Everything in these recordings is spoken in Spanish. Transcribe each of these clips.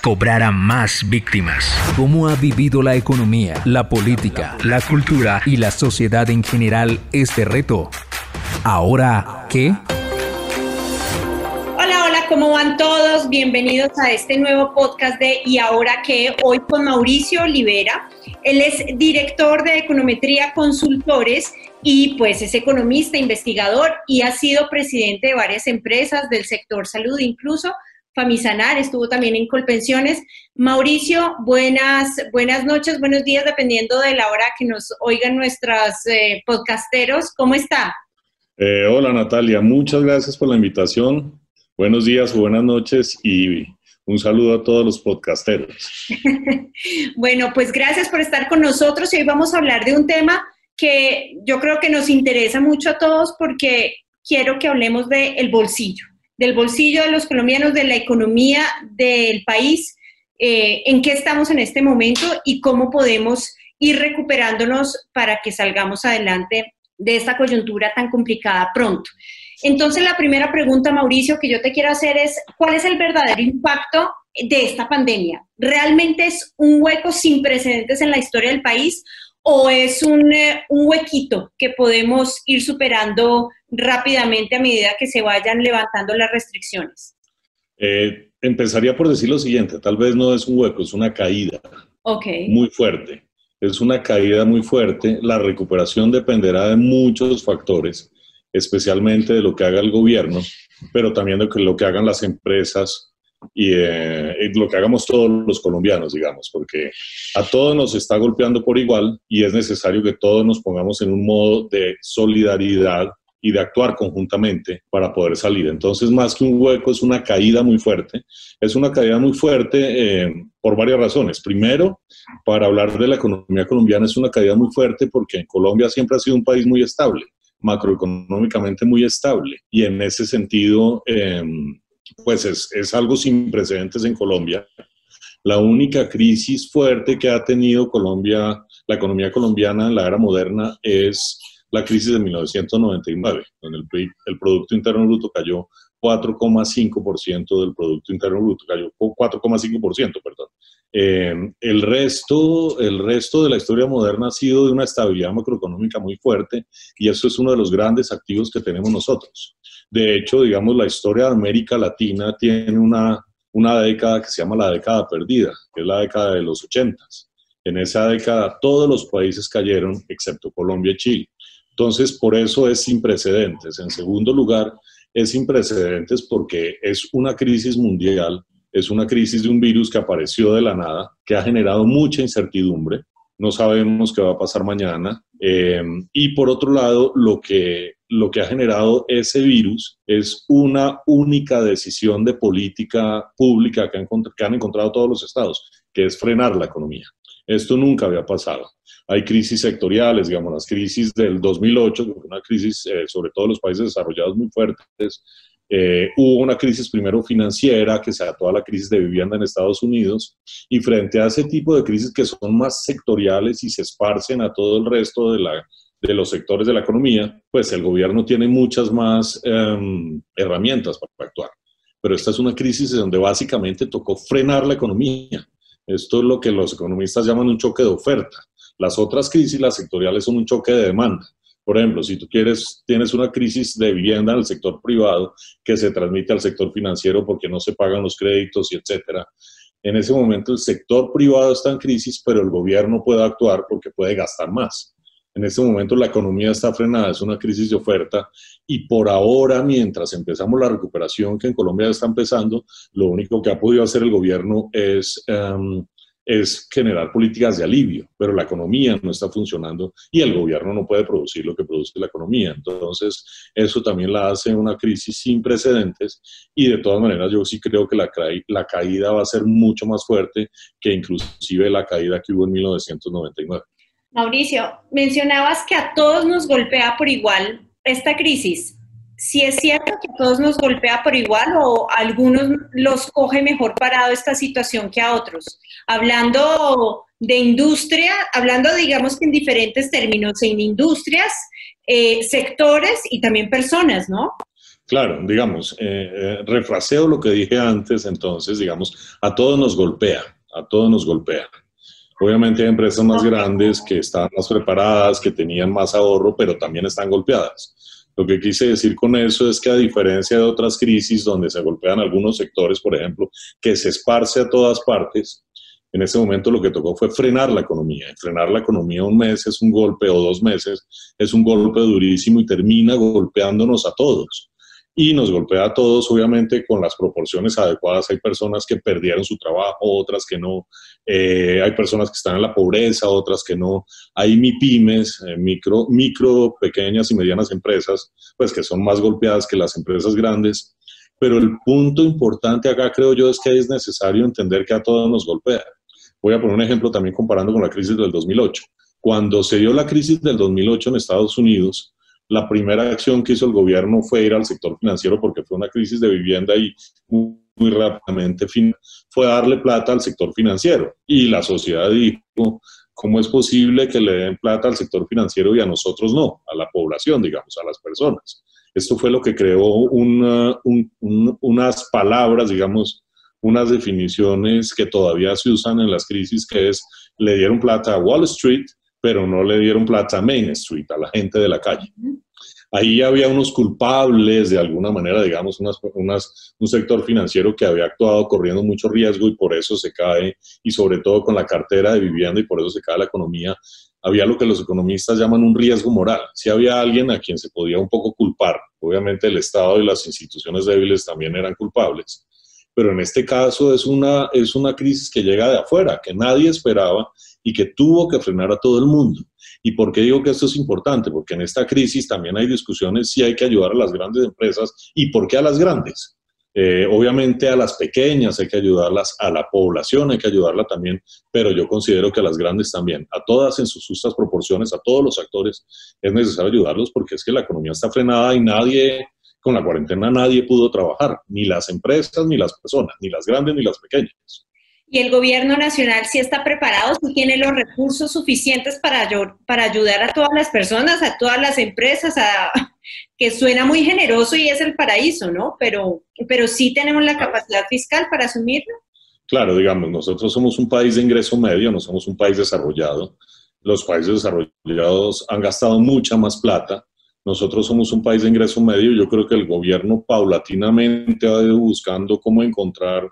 cobrara más víctimas. ¿Cómo ha vivido la economía, la política, la cultura y la sociedad en general este reto? ¿Ahora qué? Hola, hola, ¿cómo van todos? Bienvenidos a este nuevo podcast de ¿Y ahora qué? Hoy con Mauricio Olivera. Él es director de Econometría Consultores y pues es economista, investigador y ha sido presidente de varias empresas del sector salud incluso Famisanar, estuvo también en Colpensiones. Mauricio, buenas, buenas noches, buenos días, dependiendo de la hora que nos oigan nuestros eh, podcasteros. ¿Cómo está? Eh, hola Natalia, muchas gracias por la invitación. Buenos días o buenas noches y un saludo a todos los podcasteros. bueno, pues gracias por estar con nosotros y hoy vamos a hablar de un tema que yo creo que nos interesa mucho a todos porque quiero que hablemos del el bolsillo del bolsillo de los colombianos, de la economía del país, eh, en qué estamos en este momento y cómo podemos ir recuperándonos para que salgamos adelante de esta coyuntura tan complicada pronto. Entonces, la primera pregunta, Mauricio, que yo te quiero hacer es, ¿cuál es el verdadero impacto de esta pandemia? ¿Realmente es un hueco sin precedentes en la historia del país o es un, eh, un huequito que podemos ir superando rápidamente a medida que se vayan levantando las restricciones? Eh, empezaría por decir lo siguiente, tal vez no es un hueco, es una caída okay. muy fuerte. Es una caída muy fuerte. La recuperación dependerá de muchos factores, especialmente de lo que haga el gobierno, pero también de lo que hagan las empresas eh, y lo que hagamos todos los colombianos, digamos, porque a todos nos está golpeando por igual y es necesario que todos nos pongamos en un modo de solidaridad y de actuar conjuntamente para poder salir. Entonces, más que un hueco, es una caída muy fuerte. Es una caída muy fuerte eh, por varias razones. Primero, para hablar de la economía colombiana, es una caída muy fuerte porque en Colombia siempre ha sido un país muy estable, macroeconómicamente muy estable. Y en ese sentido, eh, pues es, algo sin precedentes en Colombia. La única crisis fuerte que ha tenido Colombia, la economía colombiana en la era moderna, es la crisis de 1999, donde el, el Producto Interno Bruto cayó 4,5% del Producto Interno Bruto, cayó 4,5%, perdón. Eh, el, resto, el resto de la historia moderna ha sido de una estabilidad macroeconómica muy fuerte y eso es uno de los grandes activos que tenemos nosotros. De hecho, digamos, la historia de América Latina tiene una, una década que se llama la década perdida, que es la década de los 80. En esa década todos los países cayeron, excepto Colombia y Chile. Entonces, por eso es sin precedentes. En segundo lugar, es sin precedentes porque es una crisis mundial, es una crisis de un virus que apareció de la nada, que ha generado mucha incertidumbre. No sabemos qué va a pasar mañana. Eh, y por otro lado, lo que, lo que ha generado ese virus es una única decisión de política pública que han, que han encontrado todos los estados, que es frenar la economía. Esto nunca había pasado. Hay crisis sectoriales, digamos, las crisis del 2008, que fue una crisis eh, sobre todo en los países desarrollados muy fuertes. Eh, hubo una crisis primero financiera que se ató a la crisis de vivienda en Estados Unidos y frente a ese tipo de crisis que son más sectoriales y se esparcen a todo el resto de, la, de los sectores de la economía, pues el gobierno tiene muchas más em, herramientas para actuar. Pero esta es una crisis donde básicamente tocó frenar la economía. Esto es lo que los economistas llaman un choque de oferta. Las otras crisis, las sectoriales, son un choque de demanda. Por ejemplo, si tú quieres, tienes una crisis de vivienda en el sector privado que se transmite al sector financiero porque no se pagan los créditos y etcétera. En ese momento el sector privado está en crisis, pero el gobierno puede actuar porque puede gastar más. En este momento la economía está frenada, es una crisis de oferta y por ahora, mientras empezamos la recuperación que en Colombia está empezando, lo único que ha podido hacer el gobierno es, um, es generar políticas de alivio, pero la economía no está funcionando y el gobierno no puede producir lo que produce la economía. Entonces, eso también la hace una crisis sin precedentes y de todas maneras yo sí creo que la, caída va a ser mucho más fuerte que inclusive la caída que hubo en 1999. Mauricio, mencionabas que a todos nos golpea por igual esta crisis. Si es cierto que a todos nos golpea por igual o a algunos los coge mejor parado esta situación que a otros. Hablando de industria, hablando digamos que en diferentes términos, en industrias, eh, sectores y también personas, ¿no? Claro, digamos, eh, eh, refraseo lo que dije antes, entonces, digamos, a todos nos golpea, a todos nos golpea. Obviamente hay empresas más grandes que están más preparadas, que tenían más ahorro, pero también están golpeadas. Lo que quise decir con eso es que a diferencia de otras crisis donde se golpean algunos sectores, por ejemplo, que se esparce a todas partes, en ese momento lo que tocó fue frenar la economía. frenar la economía un mes es un golpe o dos meses, es un golpe durísimo y termina golpeándonos a todos y nos golpea a todos, obviamente, con las proporciones adecuadas. Hay personas que perdieron su trabajo, otras que no. Eh, hay personas que están en la pobreza, otras que no. Hay MIPIMES, eh, micro, micro, pequeñas y medianas empresas, pues que son más golpeadas que las empresas grandes. Pero el punto importante acá, creo yo, es que es necesario entender que a todos nos golpea. Voy a poner un ejemplo también comparando con la crisis del 2008. Cuando se dio la crisis del 2008 en Estados Unidos, la primera acción que hizo el gobierno fue ir al sector financiero porque fue una crisis de vivienda y muy, rápidamente fue darle plata al sector financiero. Y la sociedad dijo, ¿cómo es posible que le den plata al sector financiero y a nosotros no? A la población, digamos, a las personas. Esto fue lo que creó unas palabras, digamos, unas definiciones que todavía se usan en las crisis, que es, le dieron plata a Wall Street, pero no le dieron plata a Main Street, a la gente de la calle. Ahí había unos culpables, de alguna manera, digamos, un sector financiero que había actuado corriendo mucho riesgo y por eso se cae, y sobre todo con la cartera de vivienda y por eso se cae la economía. Había lo que los economistas llaman un riesgo moral. Si había alguien a quien se podía un poco culpar, obviamente el Estado y las instituciones débiles también eran culpables, pero en este caso es una, es una crisis que llega de afuera, que nadie esperaba y que tuvo que frenar a todo el mundo. ¿Y por qué digo que esto es importante? Porque en esta crisis también hay discusiones si hay que ayudar a las grandes empresas y por qué a las grandes. Eh, obviamente a las pequeñas hay que ayudarlas, a la población hay que ayudarla también, pero yo considero que a las grandes también, a todas en sus justas proporciones, a todos los actores, es necesario ayudarlos porque es que la economía está frenada y nadie, con la cuarentena nadie pudo trabajar, ni las empresas, ni las personas, ni las grandes, ni las pequeñas y el gobierno nacional sí está preparado, sí tiene los recursos suficientes para, para ayudar a todas las personas, a todas las empresas, que suena muy generoso y es el paraíso, ¿no? Pero, pero sí tenemos la capacidad fiscal para asumirlo. Claro, digamos, nosotros somos un país de ingreso medio, no somos un país desarrollado. Los países desarrollados han gastado mucha más plata. Nosotros somos un país de ingreso medio. Yo creo que el gobierno paulatinamente ha ido buscando cómo encontrar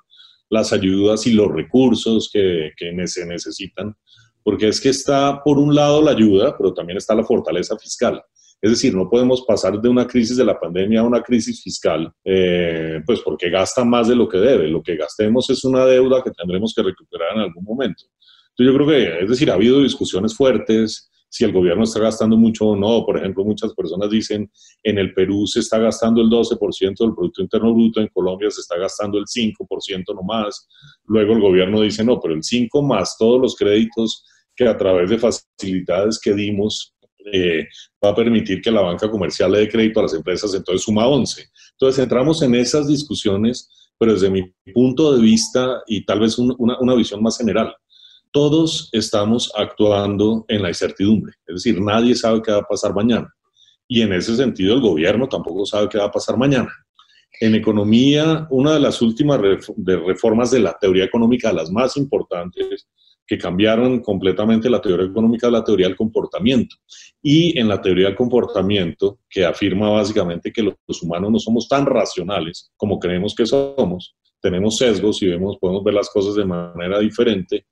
las ayudas y los recursos que, se necesitan, porque es que está por un lado la ayuda, pero también está la fortaleza fiscal. Es decir, no podemos pasar de una crisis de la pandemia a una crisis fiscal, eh, pues porque gasta más de lo que debe. Lo que gastemos es una deuda que tendremos que recuperar en algún momento. Entonces yo creo que, es decir, ha habido discusiones fuertes, si el gobierno está gastando mucho o no. Por ejemplo, muchas personas dicen, en el Perú se está gastando el 12% del Producto Interno Bruto, en Colombia se está gastando el 5% nomás. Luego el gobierno dice, no, pero el 5 más todos los créditos que a través de facilidades que dimos eh, va a permitir que la banca comercial le dé crédito a las empresas, entonces suma 11. Entonces entramos en esas discusiones, pero desde mi punto de vista y tal vez una, una visión más general todos estamos actuando en la incertidumbre, es decir, nadie sabe qué va a pasar mañana. Y en ese sentido el gobierno tampoco sabe qué va a pasar mañana. En economía, una de las últimas reformas de la teoría económica, las más importantes, que cambiaron completamente la teoría económica de la teoría del comportamiento. Y en la teoría del comportamiento, que afirma básicamente que los humanos no somos tan racionales como creemos que somos, tenemos sesgos y vemos, podemos ver las cosas de manera diferente,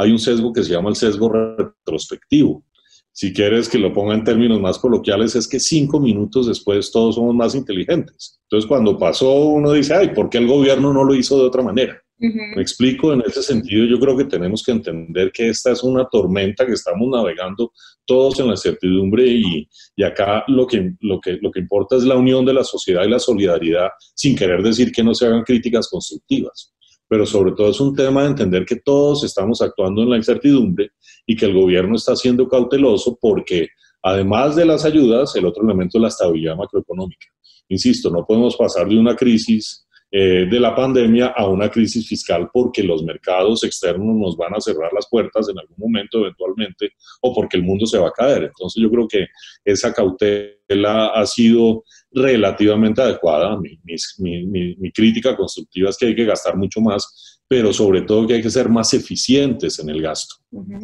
hay un sesgo que se llama el sesgo retrospectivo. Si quieres que lo ponga en términos más coloquiales, es que cinco minutos después todos somos más inteligentes. Entonces, cuando pasó, uno dice, ay, ¿por qué el gobierno no lo hizo de otra manera? Me explico, en ese sentido yo creo que tenemos que entender que esta es una tormenta que estamos navegando todos en la incertidumbre y, y acá lo que, lo, que, lo que importa es la unión de la sociedad y la solidaridad sin querer decir que no se hagan críticas constructivas pero sobre todo es un tema de entender que todos estamos actuando en la incertidumbre y que el gobierno está siendo cauteloso porque además de las ayudas, el otro elemento es la estabilidad macroeconómica. Insisto, no podemos pasar de una crisis eh, de la pandemia a una crisis fiscal porque los mercados externos nos van a cerrar las puertas en algún momento eventualmente o porque el mundo se va a caer. Entonces yo creo que esa cautela ha sido relativamente adecuada. Mi, mi, crítica constructiva es que hay que gastar mucho más, pero sobre todo que hay que ser más eficientes en el gasto.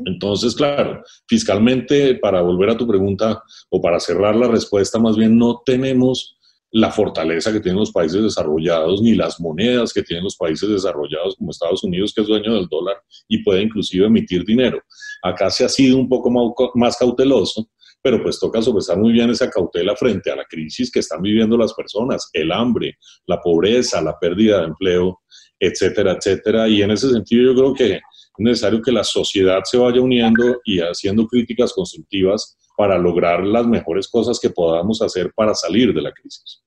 Entonces, claro, fiscalmente, para volver a tu pregunta o para cerrar la respuesta, más bien no tenemos la fortaleza que tienen los países desarrollados, ni las monedas que tienen los países desarrollados como Estados Unidos, que es dueño del dólar y puede inclusive emitir dinero. Acá se ha sido un poco más cauteloso, pero pues toca sopesar muy bien esa cautela frente a la crisis que están viviendo las personas, el hambre, la pobreza, la pérdida de empleo, etcétera, etcétera. Y en ese sentido yo creo que es necesario que la sociedad se vaya uniendo y haciendo críticas constructivas para lograr las mejores cosas que podamos hacer para salir de la crisis.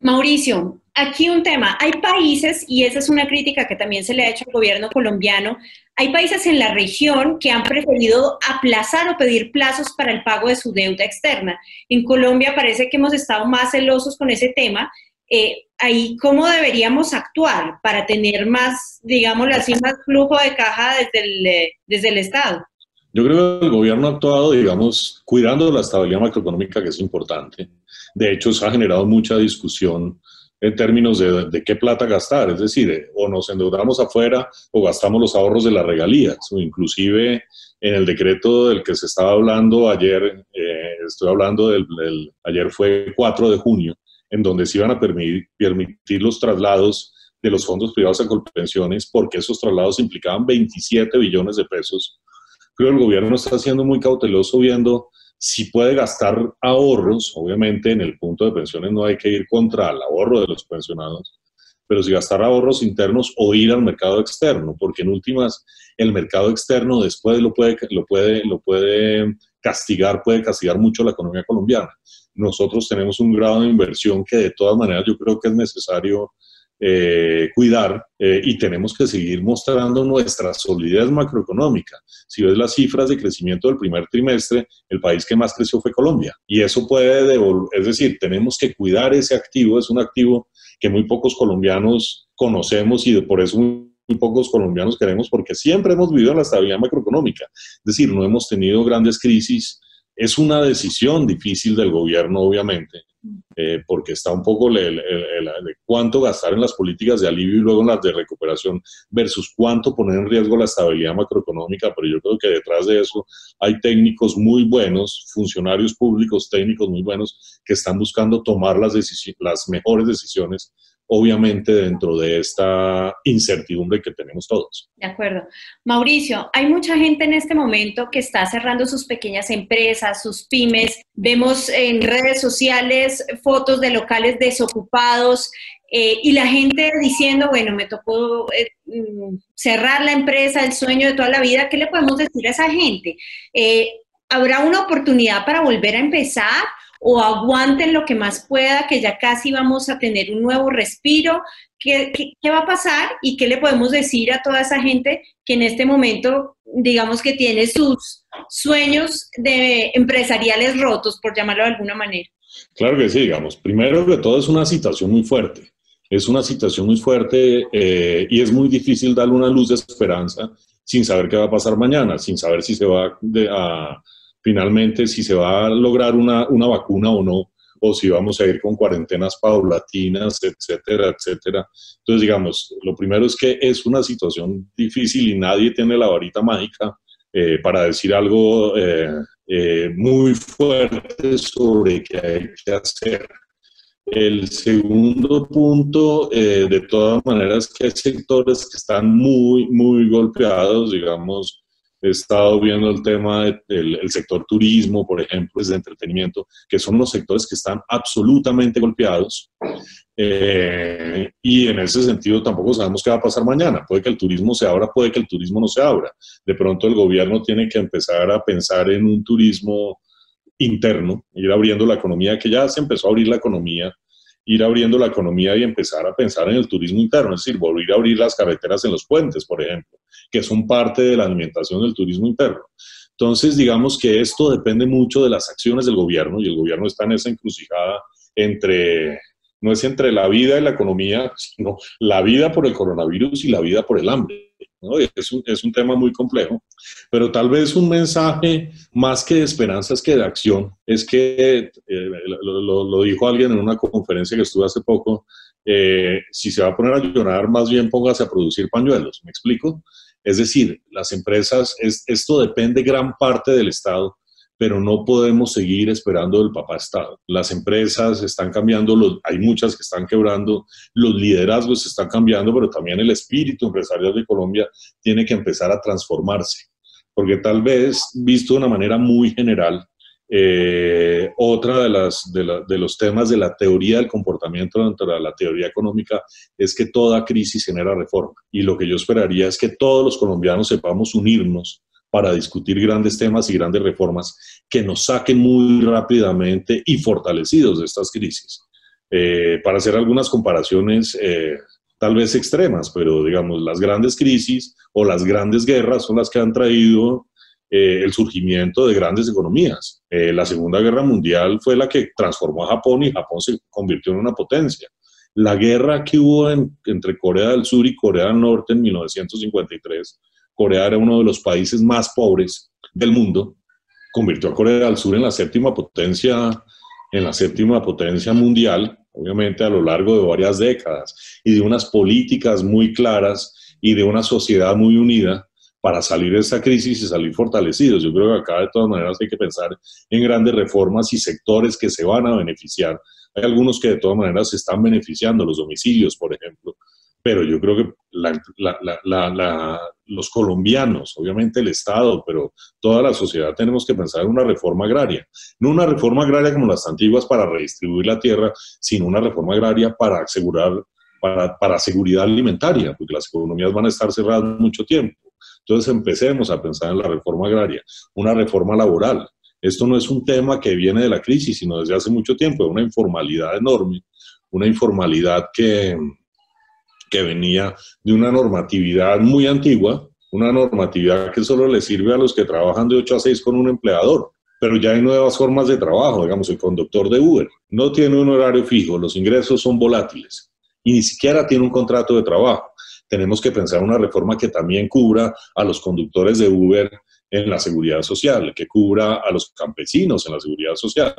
Mauricio, aquí un tema. Hay países, y esa es una crítica que también se le ha hecho al gobierno colombiano, hay países en la región que han preferido aplazar o pedir plazos para el pago de su deuda externa. En Colombia parece que hemos estado más celosos con ese tema. Eh, ahí, ¿cómo deberíamos actuar para tener más, digamos así, más flujo de caja desde el, eh, desde el Estado? Yo creo que el gobierno ha actuado, digamos, cuidando la estabilidad macroeconómica, que es importante. De hecho, se ha generado mucha discusión en términos de, qué plata gastar, es decir, o nos endeudamos afuera o gastamos los ahorros de las regalías, o inclusive en el decreto del que se estaba hablando ayer, eh, estoy hablando del, ayer fue 4 de junio, en donde se iban a permitir, permitir los traslados de los fondos privados a colpensiones, porque esos traslados implicaban 27 billones de pesos creo que el gobierno está siendo muy cauteloso viendo si puede gastar ahorros, obviamente en el punto de pensiones no hay que ir contra el ahorro de los pensionados, pero si gastar ahorros internos o ir al mercado externo, porque en últimas el mercado externo después lo puede, lo puede, lo puede castigar, puede castigar mucho la economía colombiana. Nosotros tenemos un grado de inversión que de todas maneras yo creo que es necesario eh, cuidar eh, y tenemos que seguir mostrando nuestra solidez macroeconómica. Si ves las cifras de crecimiento del primer trimestre, el país que más creció fue Colombia. Y eso puede devolver, es decir, tenemos que cuidar ese activo, es un activo que muy pocos colombianos conocemos y por eso muy, muy pocos colombianos queremos, porque siempre hemos vivido en la estabilidad macroeconómica. Es decir, no hemos tenido grandes crisis. Es una decisión difícil del gobierno, obviamente, eh, porque está un poco de cuánto gastar en las políticas de alivio y luego en las de recuperación versus cuánto poner en riesgo la estabilidad macroeconómica, pero yo creo que detrás de eso hay técnicos muy buenos, funcionarios públicos técnicos muy buenos que están buscando tomar las, las mejores decisiones obviamente dentro de esta incertidumbre que tenemos todos. De acuerdo. Mauricio, hay mucha gente en este momento que está cerrando sus pequeñas empresas, sus pymes. Vemos en redes sociales fotos de locales desocupados eh, y la gente diciendo, bueno, me tocó eh, mm, cerrar la empresa, el sueño de toda la vida. ¿Qué le podemos decir a esa gente? Eh, ¿Habrá una oportunidad para volver a empezar? O aguanten lo que más pueda, que ya casi vamos a tener un nuevo respiro. ¿Qué, va a pasar y qué le podemos decir a toda esa gente que en este momento, digamos que tiene sus sueños de empresariales rotos, por llamarlo de alguna manera? Claro que sí, digamos. Primero que todo es una situación muy fuerte. Es una situación muy fuerte eh, y es muy difícil darle una luz de esperanza sin saber qué va a pasar mañana, sin saber si se va a finalmente si se va a lograr una, una vacuna o no, o si vamos a ir con cuarentenas paulatinas, etcétera, etcétera. Entonces, digamos, lo primero es que es una situación difícil y nadie tiene la varita mágica eh, para decir algo eh, eh, muy fuerte sobre qué hay que hacer. El segundo punto, de todas maneras, que hay sectores que están muy, muy golpeados, digamos, he estado viendo el tema del sector turismo, por ejemplo, de entretenimiento, que son los sectores que están absolutamente golpeados. Eh, y en ese sentido tampoco sabemos qué va a pasar mañana. Puede que el turismo se abra, puede que el turismo no se abra. De pronto el gobierno tiene que empezar a pensar en un turismo interno, ir abriendo la economía, que ya se empezó a abrir la economía, ir abriendo la economía y empezar a pensar en el turismo interno, es decir, volver a abrir las carreteras en los puentes, por ejemplo, que son parte de la alimentación del turismo interno. Entonces, digamos que esto depende mucho de las acciones del gobierno y el gobierno está en esa encrucijada entre, no es entre la vida y la economía, sino la vida por el coronavirus y la vida por el hambre. Es, un, es, un, tema muy complejo, pero tal vez un mensaje más que de esperanzas que de acción es que, eh, lo, lo, dijo alguien en una conferencia que estuve hace poco, eh, si se va a poner a llorar, más bien póngase a producir pañuelos, ¿me explico? Es decir, las empresas, es, esto depende gran parte del Estado, pero no podemos seguir esperando del papá Estado. Las empresas están cambiando, los, hay muchas que están quebrando, los liderazgos están cambiando, pero también el espíritu empresarial de Colombia tiene que empezar a transformarse, porque tal vez, visto de una manera muy general, eh, otra de, las, de, de, los temas de la teoría del comportamiento dentro de la teoría económica es que toda crisis genera reforma. Y lo que yo esperaría es que todos los colombianos sepamos unirnos para discutir grandes temas y grandes reformas que nos saquen muy rápidamente y fortalecidos de estas crisis. Eh, para hacer algunas comparaciones eh, tal vez extremas, pero digamos, las grandes crisis o las grandes guerras son las que han traído eh, el surgimiento de grandes economías. la Segunda Guerra Mundial fue la que transformó a Japón y Japón se convirtió en una potencia. La guerra que hubo entre Corea del Sur y Corea del Norte en 1953 Corea era uno de los países más pobres del mundo, convirtió a Corea del Sur en la séptima potencia, en la séptima potencia mundial, obviamente a lo largo de varias décadas, y de unas políticas muy claras y de una sociedad muy unida para salir de esa crisis y salir fortalecidos. Yo creo que acá de todas maneras hay que pensar en grandes reformas y sectores que se van a beneficiar. Hay algunos que de todas maneras se están beneficiando, los domicilios, por ejemplo, pero yo creo que los colombianos, obviamente el Estado, pero toda la sociedad tenemos que pensar en una reforma agraria. No una reforma agraria como las antiguas para redistribuir la tierra, sino una reforma agraria para asegurar, para, para seguridad alimentaria, porque las economías van a estar cerradas mucho tiempo. Entonces empecemos a pensar en la reforma agraria, una reforma laboral. Esto no es un tema que viene de la crisis, sino desde hace mucho tiempo, es una informalidad enorme, una informalidad que, que venía de una normatividad muy antigua, una normatividad que solo le sirve a los que trabajan de 8 a 6 con un empleador. Pero ya hay nuevas formas de trabajo, digamos, el conductor de Uber no tiene un horario fijo, los ingresos son volátiles y ni siquiera tiene un contrato de trabajo. Tenemos que pensar una reforma que también cubra a los conductores de Uber en la seguridad social, que cubra a los campesinos en la seguridad social.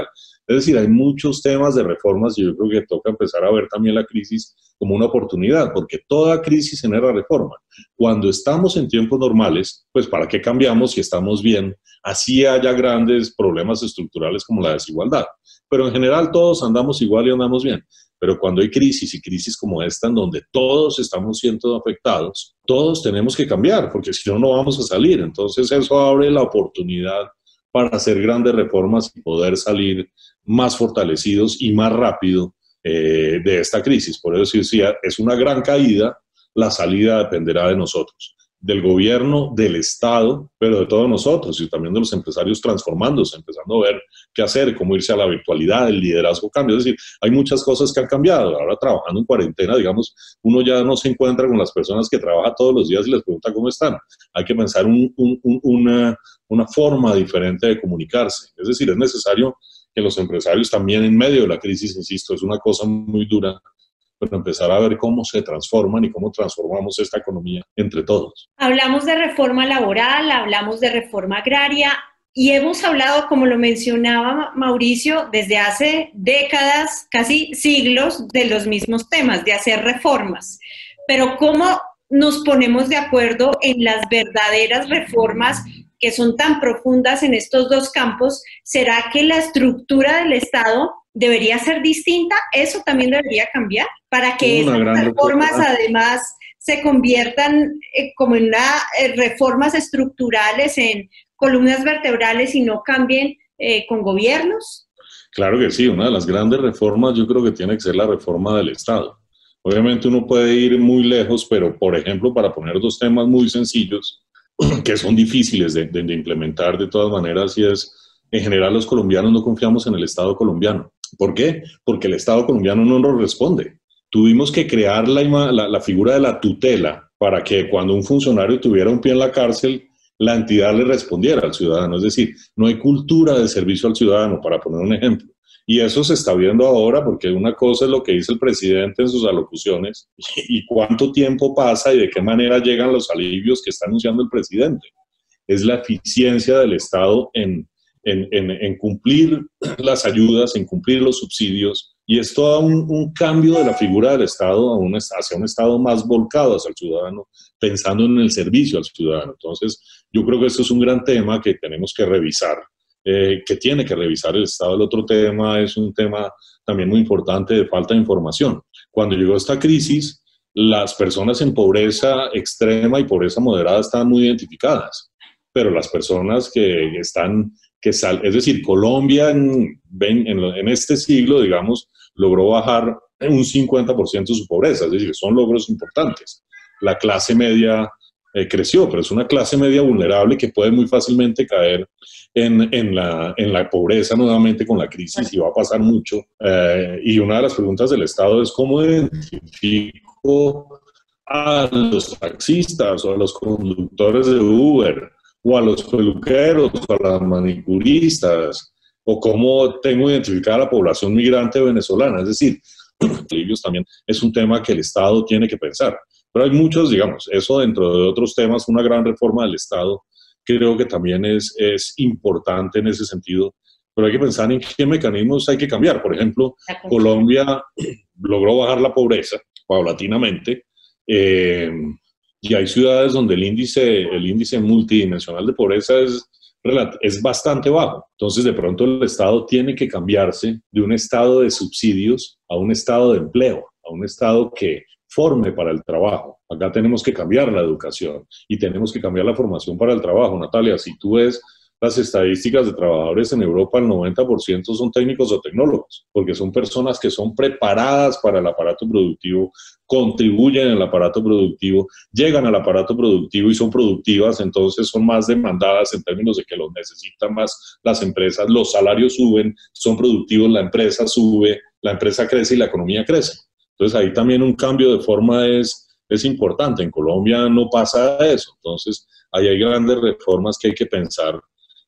Es decir, hay muchos temas de reformas y yo creo que toca empezar a ver también la crisis como una oportunidad, porque toda crisis genera reforma. Cuando estamos en tiempos normales, pues ¿para qué cambiamos si estamos bien? Así haya grandes problemas estructurales como la desigualdad. Pero en general todos andamos igual y andamos bien. Pero cuando hay crisis y crisis como esta, en donde todos estamos siendo afectados, todos tenemos que cambiar, porque si no, no vamos a salir. Entonces eso abre la oportunidad para hacer grandes reformas y poder salir más fortalecidos y más rápido eh, de esta crisis. Por eso decía, es una gran caída, la salida dependerá de nosotros del gobierno, del Estado, pero de todos nosotros y también de los empresarios transformándose, empezando a ver qué hacer, cómo irse a la virtualidad, el liderazgo cambia. Es decir, hay muchas cosas que han cambiado. Ahora trabajando en cuarentena, digamos, uno ya no se encuentra con las personas que trabaja todos los días y les pregunta cómo están. Hay que pensar una, una forma diferente de comunicarse. Es decir, es necesario que los empresarios también en medio de la crisis, insisto, es una cosa muy dura, pero empezar a ver cómo se transforman y cómo transformamos esta economía entre todos. Hablamos de reforma laboral, hablamos de reforma agraria y hemos hablado, como lo mencionaba Mauricio, desde hace décadas, casi siglos, de los mismos temas, de hacer reformas. Pero ¿cómo nos ponemos de acuerdo en las verdaderas reformas que son tan profundas en estos dos campos? ¿Será que la estructura del Estado debería ser distinta, eso también debería cambiar para que esas reformas además se conviertan eh, como en eh, reformas estructurales, en columnas vertebrales y no cambien eh, con gobiernos. Claro que sí, una de las grandes reformas yo creo que tiene que ser la reforma del Estado. Obviamente uno puede ir muy lejos, pero por ejemplo, para poner dos temas muy sencillos, que son difíciles de, de implementar de todas maneras, y es, en general los colombianos no confiamos en el Estado colombiano ¿Por qué? Porque el Estado colombiano no nos responde. Tuvimos que crear la, figura de la tutela para que cuando un funcionario tuviera un pie en la cárcel, la entidad le respondiera al ciudadano. Es decir, no hay cultura de servicio al ciudadano, para poner un ejemplo. Y eso se está viendo ahora porque una cosa es lo que dice el presidente en sus alocuciones y cuánto tiempo pasa y de qué manera llegan los alivios que está anunciando el presidente. Es la eficiencia del Estado en, en, cumplir las ayudas, en cumplir los subsidios, y es todo un, cambio de la figura del Estado a un, hacia un Estado más volcado hacia el ciudadano, pensando en el servicio al ciudadano. Entonces, yo creo que esto es un gran tema que tenemos que revisar, eh, que tiene que revisar el Estado. El otro tema es un tema también muy importante de falta de información. Cuando llegó esta crisis, las personas en pobreza extrema y pobreza moderada estaban muy identificadas, pero las personas que están es decir, Colombia en, en, este siglo, digamos, logró bajar un 50% su pobreza, es decir, son logros importantes. La clase media eh, creció, pero es una clase media vulnerable que puede muy fácilmente caer en, en, la, en la, pobreza nuevamente con la crisis y va a pasar mucho. Eh, y una de las preguntas del Estado es cómo identifico a los taxistas o a los conductores de Uber o a los peluqueros, o a las manicuristas, o cómo tengo identificada a la población migrante venezolana. Es decir, alivios también es un tema que el Estado tiene que pensar. Pero hay muchos, digamos, eso dentro de otros temas, una gran reforma del Estado, creo que también es, es importante en ese sentido, pero hay que pensar en qué mecanismos hay que cambiar. Por ejemplo, Colombia logró bajar la pobreza paulatinamente. Eh, y hay ciudades donde el índice, el índice multidimensional de pobreza es, es bastante bajo. Entonces, de pronto el Estado tiene que cambiarse de un estado de subsidios a un estado de empleo, a un estado que forme para el trabajo. Acá tenemos que cambiar la educación y tenemos que cambiar la formación para el trabajo. Natalia, si tú ves las estadísticas de trabajadores en Europa, el 90% son técnicos o tecnólogos, porque son personas que son preparadas para el aparato productivo, contribuyen en el aparato productivo, llegan al aparato productivo y son productivas, entonces son más demandadas en términos de que los necesitan más las empresas, los salarios suben, son productivos, la empresa sube, la empresa crece y la economía crece. Entonces ahí también un cambio de forma es, es importante. En Colombia no pasa eso. Entonces ahí hay grandes reformas que hay que pensar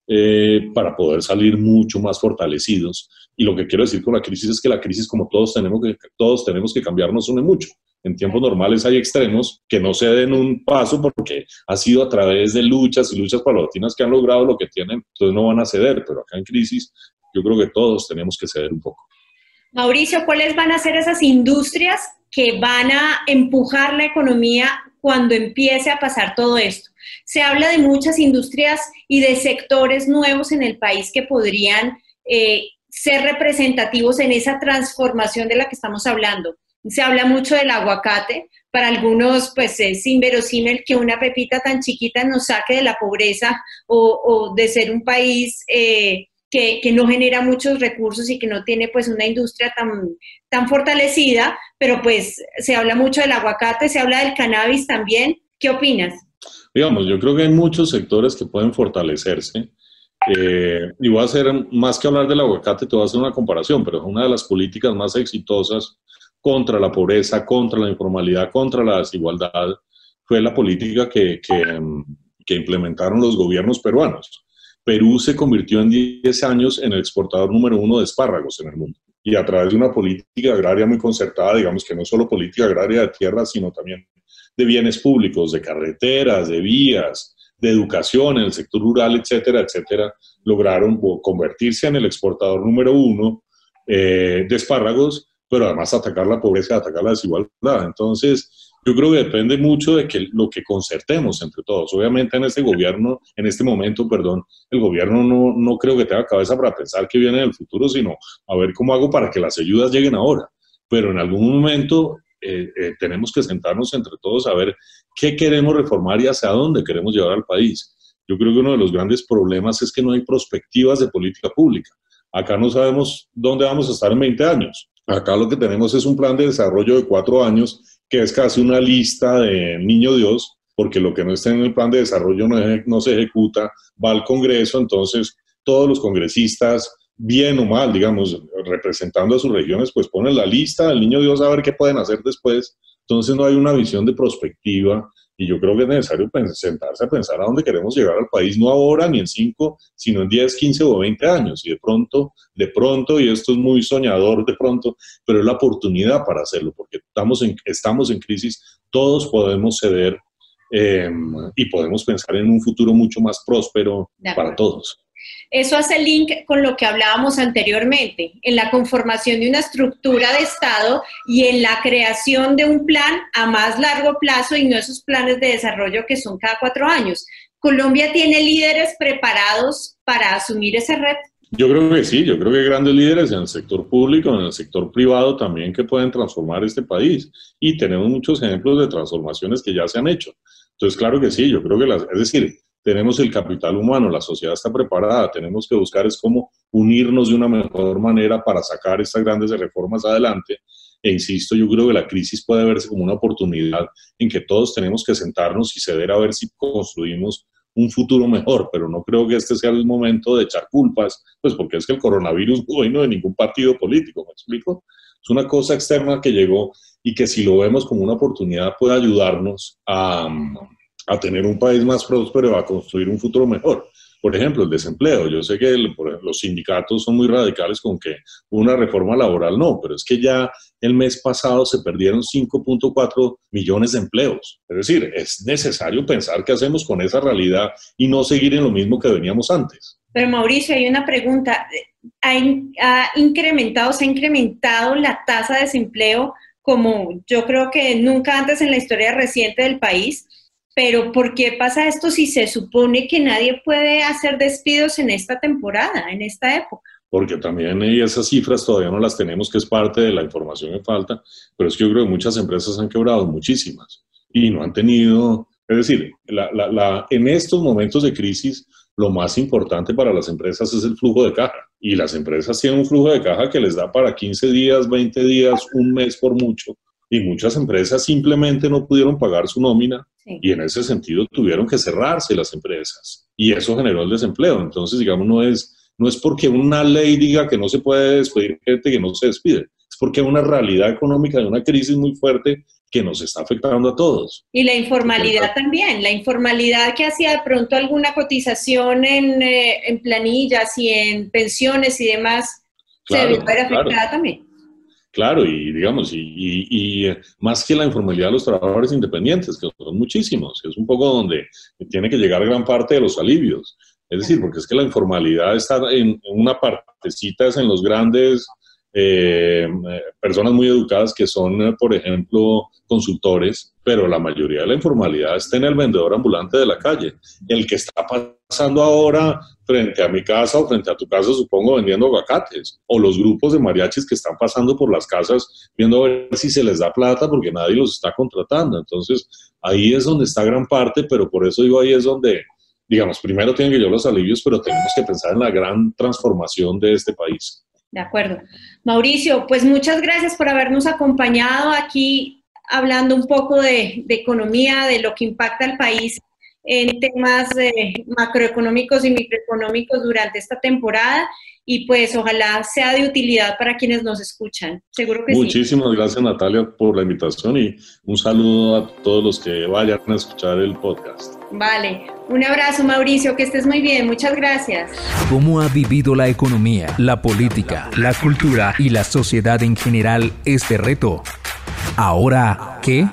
eh, para poder salir mucho más fortalecidos. Y lo que quiero decir con la crisis es que la crisis, como todos tenemos que, todos tenemos que cambiar, nos une mucho. En tiempos normales hay extremos que no se den un paso porque ha sido a través de luchas y luchas palatinas que han logrado lo que tienen, entonces no van a ceder, pero acá en crisis yo creo que todos tenemos que ceder un poco. Mauricio, ¿cuáles van a ser esas industrias que van a empujar la economía cuando empiece a pasar todo esto? Se habla de muchas industrias y de sectores nuevos en el país que podrían eh, ser representativos en esa transformación de la que estamos hablando. Se habla mucho del aguacate. Para algunos, pues es inverosímil que una pepita tan chiquita nos saque de la pobreza o, de ser un país eh, que, que, no genera muchos recursos y que no tiene pues una industria tan, tan fortalecida, pero pues se habla mucho del aguacate, se habla del cannabis también. ¿Qué opinas? Digamos, yo creo que hay muchos sectores que pueden fortalecerse. Eh, y voy a hacer, más que hablar del aguacate, te voy a hacer una comparación, pero es una de las políticas más exitosas contra la pobreza, contra la informalidad, contra la desigualdad, fue la política que, que, implementaron los gobiernos peruanos. Perú se convirtió en 10 años en el exportador número uno de espárragos en el mundo. Y a través de una política agraria muy concertada, digamos que no solo política agraria de tierra, sino también de bienes públicos, de carreteras, de vías, de educación en el sector rural, etcétera, etcétera, lograron convertirse en el exportador número uno eh, de espárragos, pero además atacar la pobreza, atacar la desigualdad. Entonces, yo creo que depende mucho de que lo que concertemos entre todos. Obviamente en este gobierno, en este momento, perdón, el gobierno no, no creo que tenga cabeza para pensar que viene en el futuro, sino a ver cómo hago para que las ayudas lleguen ahora. Pero en algún momento eh, eh, tenemos que sentarnos entre todos a ver qué queremos reformar y hacia dónde queremos llevar al país. Yo creo que uno de los grandes problemas es que no hay perspectivas de política pública. Acá no sabemos dónde vamos a estar en 20 años. Acá lo que tenemos es un plan de desarrollo de cuatro años que es casi una lista de niño Dios, porque lo que no está en el plan de desarrollo no, se ejecuta, va al Congreso, entonces todos los congresistas bien o mal, digamos, representando a sus regiones, pues ponen la lista, el niño Dios a ver qué pueden hacer después. Entonces no hay una visión de prospectiva y yo creo que es necesario sentarse a pensar a dónde queremos llegar al país, no ahora ni en 5, sino en 10, 15 o 20 años. Y de pronto, de pronto, y esto es muy soñador de pronto, pero es la oportunidad para hacerlo, porque estamos en, estamos en crisis, todos podemos ceder em, y podemos pensar en un futuro mucho más próspero para todos. Eso hace link con lo que hablábamos anteriormente, en la conformación de una estructura de Estado y en la creación de un plan a más largo plazo y no esos planes de desarrollo que son cada cuatro años. ¿Colombia tiene líderes preparados para asumir ese reto? Yo creo que sí, yo creo que hay grandes líderes en el sector público, en el sector privado también que pueden transformar este país. Y tenemos muchos ejemplos de transformaciones que ya se han hecho. Entonces, claro que sí, yo creo que las, es decir, tenemos el capital humano, la sociedad está preparada, tenemos que buscar es cómo unirnos de una mejor manera para sacar estas grandes reformas adelante. E insisto, yo creo que la crisis puede verse como una oportunidad en que todos tenemos que sentarnos y ceder a ver si construimos un futuro mejor, pero no creo que este sea el momento de echar culpas, pues porque es que el coronavirus no vino de ningún partido político, ¿me explico? Es una cosa externa que llegó y que si lo vemos como una oportunidad puede ayudarnos a, a tener un país más próspero, a construir un futuro mejor. Por ejemplo, el desempleo. Yo sé que los sindicatos son muy radicales con que una reforma laboral no, pero es que ya el mes pasado se perdieron 5.4 millones de empleos. Es decir, es necesario pensar qué hacemos con esa realidad y no seguir en lo mismo que veníamos antes. Pero Mauricio, hay una pregunta. ¿Ha, incrementado, se ha incrementado la tasa de desempleo como yo creo que nunca antes en la historia reciente del país? Pero ¿por qué pasa esto si se supone que nadie puede hacer despidos en esta temporada, en esta época? Porque también esas cifras todavía no las tenemos, que es parte de la información que falta, pero es que yo creo que muchas empresas han quebrado, muchísimas, y no han tenido, es decir, en estos momentos de crisis, lo más importante para las empresas es el flujo de caja. Y las empresas tienen un flujo de caja que les da para 15 días, 20 días, un mes por mucho. Y muchas empresas simplemente no pudieron pagar su nómina y en ese sentido tuvieron que cerrarse las empresas y eso generó el desempleo. Entonces, digamos, no es, no es porque una ley diga que no se puede despedir gente que no se despide, es porque una realidad económica de una crisis muy fuerte que nos está afectando a todos. Y la informalidad también, la informalidad que hacía de pronto alguna cotización en, eh, en planillas y en pensiones y demás, se ve afectada también. Claro, y digamos, y, eh, más que la informalidad de los trabajadores independientes, que son muchísimos, es un poco donde tiene que llegar gran parte de los alivios. Es decir, porque es que la informalidad está en, una partecita, es en los grandes eh, personas muy educadas que son, eh, por ejemplo, consultores, pero la mayoría de la informalidad está en el vendedor ambulante de la calle. El que está pasando ahora frente a mi casa o frente a tu casa, supongo, vendiendo aguacates, o los grupos de mariachis que están pasando por las casas viendo a ver si se les da plata porque nadie los está contratando. Entonces, ahí es donde está gran parte, pero por eso digo, ahí es donde, digamos, primero tienen que llevar los alivios, pero tenemos que pensar en la gran transformación de este país. De acuerdo. Mauricio, pues muchas gracias por habernos acompañado aquí hablando un poco de, economía, de lo que impacta al país en temas macroeconómicos y microeconómicos durante esta temporada y pues ojalá sea de utilidad para quienes nos escuchan. Seguro que Muchísimas gracias Natalia por la invitación y un saludo a todos los que vayan a escuchar el podcast. Vale, un abrazo Mauricio, que estés muy bien, muchas gracias. ¿Cómo ha vivido la economía, la política, la cultura y la sociedad en general este reto? Ahora, ¿qué?